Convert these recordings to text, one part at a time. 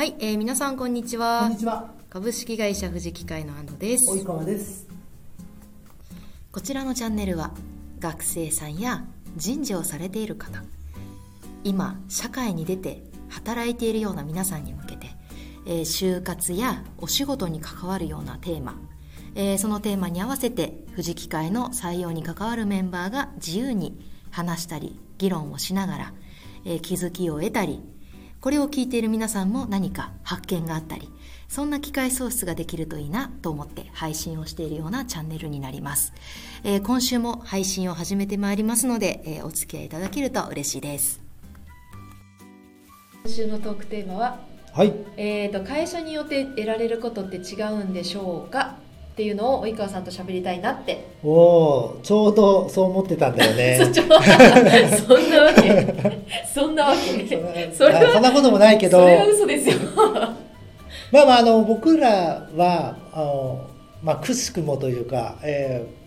はい、えー、皆さんこんにちこはんにちは。株式会社富士機械の安藤です及川です。こちらのチャンネルは学生さんや人事をされている方今社会に出て働いているような皆さんに向けて、えー就活やお仕事に関わるようなテーマ、えーそのテーマに合わせて富士機械の採用に関わるメンバーが自由に話したり議論をしながら、えー気づきを得たりこれを聞いている皆さんも何か発見があったりそんな機会創出ができるといいなと思って配信をしているようなチャンネルになります、えー今週も配信を始めてまいりますので、えーお付き合いいただけると嬉しいです。今週のトークテーマは、はい。えー、と会社によって得られることって違うんでしょうか？っていうのを及川さんと喋りたいなって、おお、ちょうどそう思ってたんだよね。そんなわけ。そんなわけ。そんなこともないけど、それは嘘ですよ。まあまああの僕らはあのまあくしくもというか、えー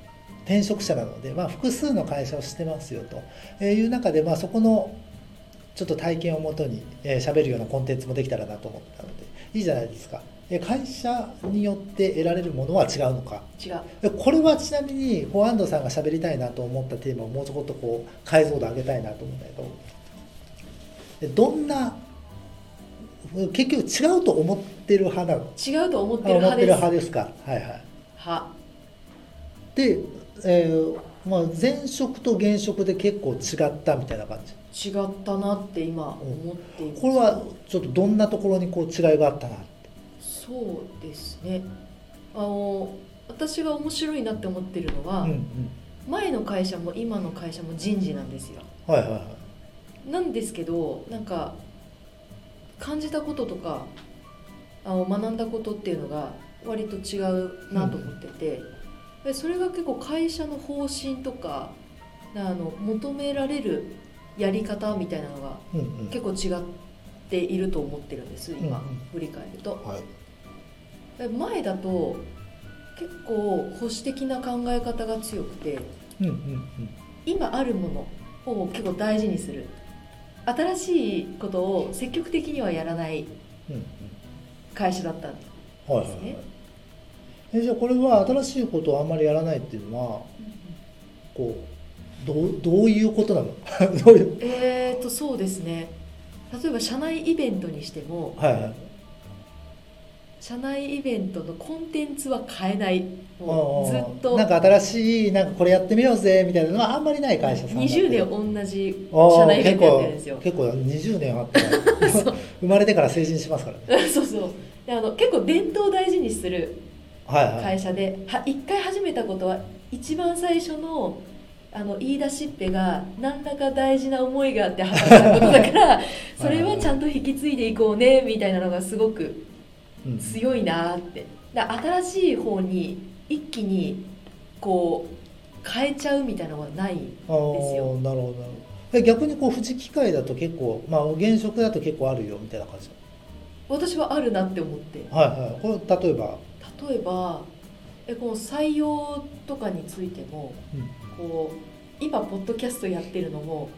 転職者なので、まあ複数の会社をしてますよという中で、まあそこのちょっと体験をもとに喋、えー喋るようなコンテンツもできたらなと思ったので、いいじゃないですか。えー会社によって得られるものは違うのか？違う。えこれはちなみにこう安藤さんが喋りたいなと思ったテーマをもうちょこっとこう解像度上げたいなと思うんだけどでどんな結局違うと思ってる派なの？違うと思ってる派です。派ですか。はいはい。派で、えーまあ、前職と現職で結構違ったみたいな感じ？違ったなって今思っています。これはちょっとどんなところにこう違いがあったなって？そうですね。あの私が面白いなって思ってるのは、うんうん。前の会社も今の会社も人事なんですよ。はいはいはい。なんですけどなんか感じたこととかあの学んだことっていうのが割と違うなと思ってて、でそれが結構会社の方針とかあの求められるやり方みたいなのがうんうん。結構違っていると思ってるんです今、うんうん。振り返ると。はい。で前だと結構保守的な考え方が強くてうんうんうん。今あるものを結構大事にする。新しいことを積極的にはやらないうんうん。会社だったんですはいはいはい。ね。えじゃあこれは新しいことをあんまりやらないっていうのはこうどうどういうことなの？どういう？えーとそうですね。例えば社内イベントにしてもはいはい社内イベントのコンテンツは変えない。もうずっと。なんか新しいなんかこれやってみようぜみたいなのはあんまりない会社さんだって。20年同じ社内イベントやってるんですよ。結構結構20年あっ 生まれてから成人しますから。ね そうそう。であの結構伝統を大事にするはいはい。会社では一回始めたことは一番最初のあの言い出しっぺが何らか大事な思いがあって始めたことだから それはちゃんと引き継いでいこうねみたいなのがすごくうん強いなって。だ新しい方に一気にこう変えちゃうみたいなのがないあーですよ。なるほどなるほど。え逆にこう富士機械だと結構まあ現職だと結構あるよみたいな感じ私はあるなって思って。はいはい。これ例えば、例えばえこの採用とかについてもうん。こう今ポッドキャストやってるのも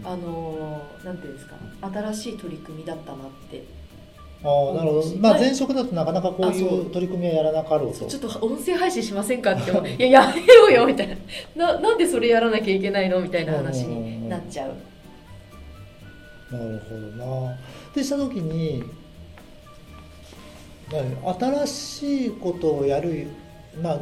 うん。あのーなんていうんですか新しい取り組みだったなってああなるほど。まあはい。前職だとなかなかこういうう取り組みはやらなかろうと。ちょっと音声配信しませんかって いややめろよみたいな。ななんでそれやらなきゃいけないのみたいな話になっちゃう。なるほどな。でした時に何新しいことをやるまあ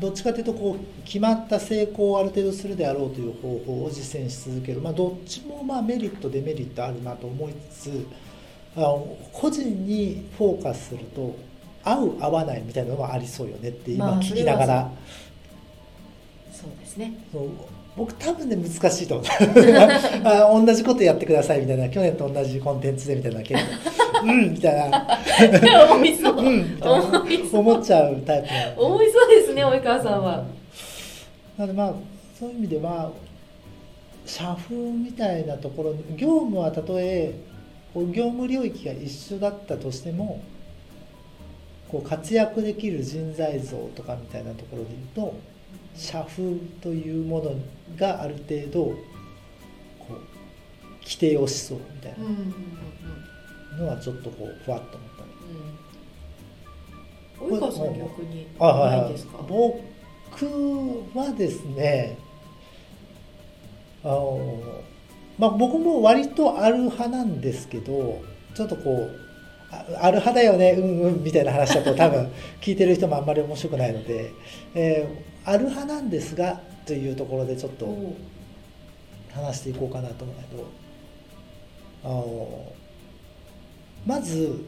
どっちかというとこう決まった成功をある程度するであろうという方法を実践し続ける、まあ、どっちもまあメリットデメリットあるなと思いつつあの個人にフォーカスすると合う合わないみたいなのはありそうよねって今まあ聞きながら、そうですね。そう。僕多分ね難しいと思う。あ同じことやってくださいみたいな。去年と同じコンテンツでみたいな結構うんみたいな。思いそう。うん思っちゃうタイプ思いそうですね及川さんは。なのでまあそういう意味では社風みたいなところ業務はたとえ業務領域が一緒だったとしてもこう活躍できる人材像とかみたいなところで言うと社風というものがある程度こう規定をしそうみたいなのはちょっとこうふわっと思ったうん及川さん逆にあはいですか？僕はですねあのまあ僕も割とある派なんですけどちょっとこうあある派だよねうんうんみたいな話だと多分聞いてる人もあんまり面白くないので、えーある派なんですがというところでちょっと話していこうかなと思うんだけどあのまず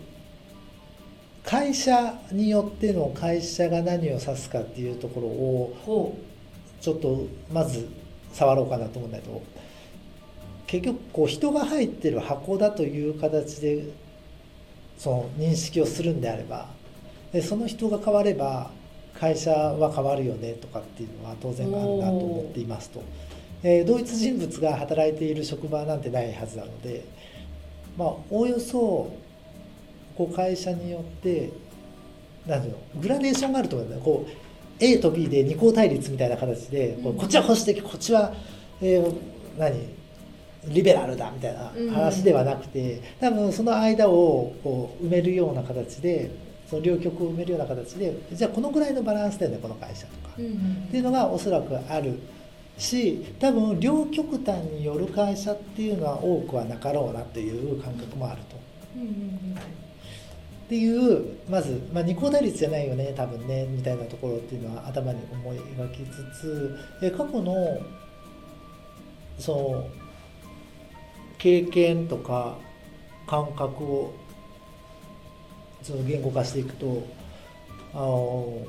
会社によっての会社が何を指すかっていうところをほちょっとまず触ろうかなと思うんだけど結局こう人が入ってる箱だという形でその認識をするんであればでその人が変われば会社は変わるよねとかっていうのは当然あるなと思っていますと、えー同一人物が働いている職場なんてないはずなのでまあおおよそこう会社によってなんていうのグラデーションがあると思うんだよこう A と B で二項対立みたいな形で、こっちは保守的こっちは、えー何？リベラルだみたいな話ではなくて、多分その間をこう埋めるような形でその両極を埋めるような形でじゃあこのぐらいのバランスだよねこの会社とか、ううんうん。っていうのがおそらくあるし多分両極端による会社っていうのは多くはなかろうなという感覚もあると。うんうんうんっていうまず、まあ、二項対立じゃないよね多分ねみたいなところっていうのは頭に思い描きつつえ過去のその経験とか感覚をその言語化していくとあの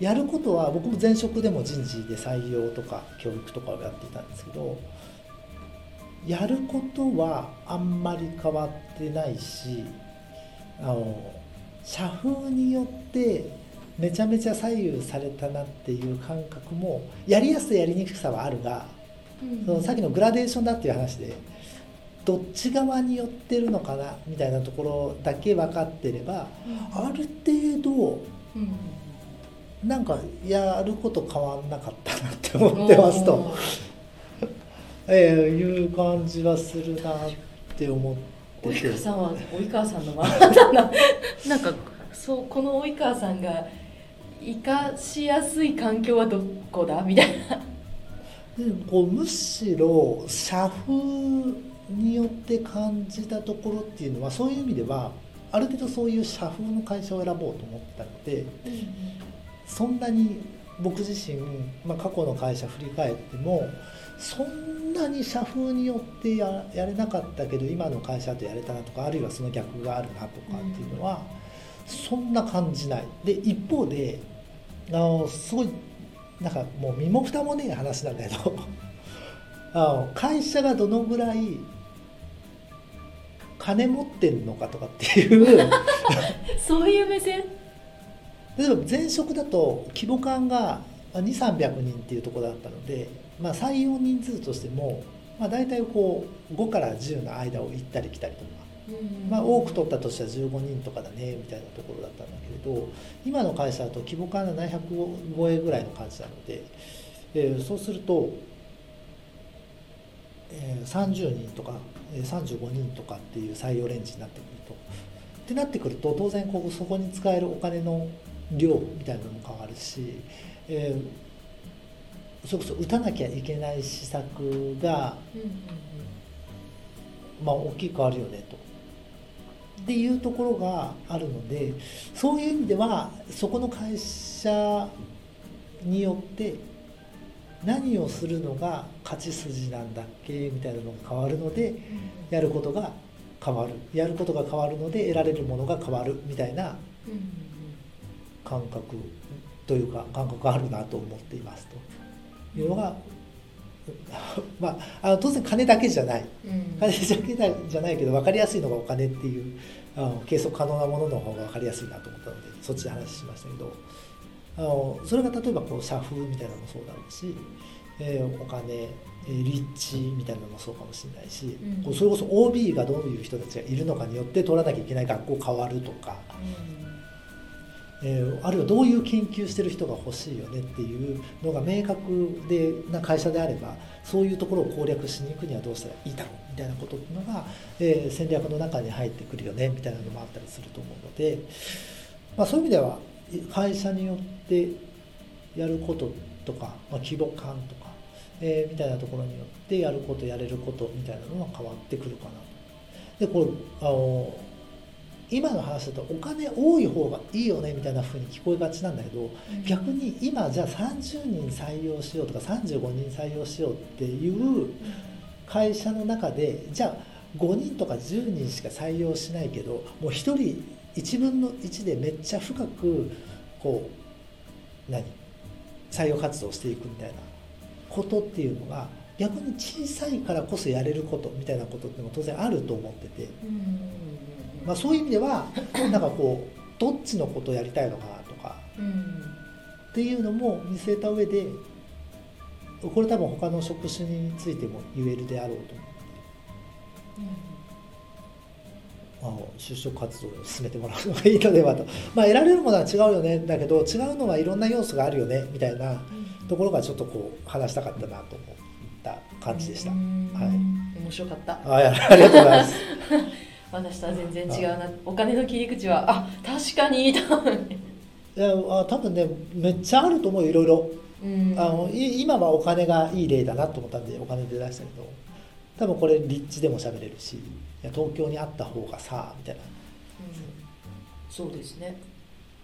やることは僕も前職でも人事で採用とか教育とかをやっていたんですけどやることはあんまり変わってないしあの社風によってめちゃめちゃ左右されたなっていう感覚もやりやすさやりにくさはあるがそのさっきのグラデーションだっていう話でどっち側に寄ってるのかなみたいなところだけ分かってればある程度うん。なんかやること変わんなかったなって思ってますと。ええいう感じはするなって思ってて。及川さんは及川さんのままだな。なんかそうこの及川さんが生かしやすい環境はどこだ？みたいなでこうむしろ社風によって感じたところっていうのはそういう意味ではある程度そういう社風の会社を選ぼうと思ったのでそんなに僕自身、まあ、過去の会社振り返ってもそんなに社風によってやれなかったけど今の会社とやれたなとかあるいはその逆があるなとかっていうのは、そんな感じない。で一方であのすごいなんかもう身も蓋もねえ話なんだけど あの会社がどのぐらい金持ってんのかとかっていう。そういう目線？例えば前職だと規模感が2300人っていうところだったので、まあ、採用人数としても、まあ、大体こう5から10の間を行ったり来たりとか、まあ、多く取ったとしては15人とかだねみたいなところだったんだけれど今の会社だと規模感が700超えぐらいの感じなので、えーそうすると、えー30人とか、えー35人とかっていう採用レンジになってくると。ってなってくると当然こうそこに使えるお金の量みたいなのも変わるし、えーそれこそ打たなきゃいけない施策が、まあ、大きく変わるよねと。っていうところがあるのでそういう意味ではそこの会社によって何をするのが勝ち筋なんだっけ？みたいなのが変わるのでやることが変わる。やることが変わるので得られるものが変わる。みたいな感覚というか感覚があるなと思っていますと。いうのが、まあ、あの当然金だけじゃない。金だけじゃないけど分かりやすいのがお金っていうあの計測可能なものの方が分かりやすいなと思ったのでそっちで話しましたけど。あのそれが例えばこう社風みたいなのもそうだろうし、えーお金えー立地みたいなのもそうかもしれないし、うん。それこそ OB がどういう人たちがいるのかによって取らなきゃいけない学校変わるとかえーあるいはどういう研究してる人が欲しいよねっていうのが明確でな会社であればそういうところを攻略しに行くにはどうしたらいいだろうみたいなことっていうのが、えー戦略の中に入ってくるよねみたいなのもあったりすると思うので、まあ、そういう意味では会社によってやることとか、まあ、規模感とか、えーみたいなところによってやることやれることみたいなのは変わってくるかなと。でこれあの今の話だとお金多い方がいいよねみたいな風に聞こえがちなんだけど逆に今じゃあ30人採用しようとか35人採用しようっていう会社の中でじゃあ5人とか10人しか採用しないけどもう1人1分の1でめっちゃ深くこう何？採用活動していくみたいなことっていうのが逆に小さいからこそやれることみたいなことっても当然あると思ってて。うんまあ、そういう意味ではなんかこうどっちのことをやりたいのかなとかうんっていうのも見据えた上でこれ多分他の職種についても言えるであろうと思うので、まあ、就職活動を進めてもらうのがいいのではと、まあ、得られるものは違うよね。だけど違うのはいろんな要素があるよね。みたいなところがちょっとこう話したかったなと思った感じでした。うん。はい。面白かった。あありがとうございます。私とは全然違うな。お金の切り口はあ確かに。いやあ多分ねめっちゃあると思うよいろいろ。うん。あのい今はお金がいい例だなと思ったんでお金で出したけど。多分これ立地でも喋れるしいや東京にあった方がさみたいな。うん。そうですね、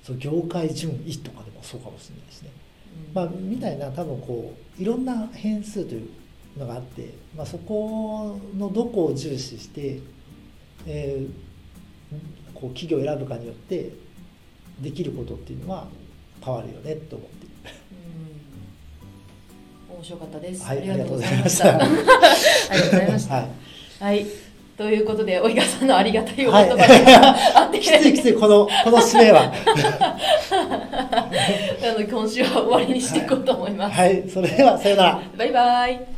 そう業界順位とかでもそうかもしれないしね、うん。まあ、みたいな多分こういろんな変数というのがあって、まあ、そこのどこを重視して、えーこう企業を選ぶかによってできることっていうのは変わるよねと思って。面白かったです、はいありがとうございました。た。ありがとうございました。はい。はい。ということで及川さんのありがたいお言はい。葉 があってきついきついこのこの締めは。あの今週は終わりにしていこうと思います、はい。それではさよなら。バイバイ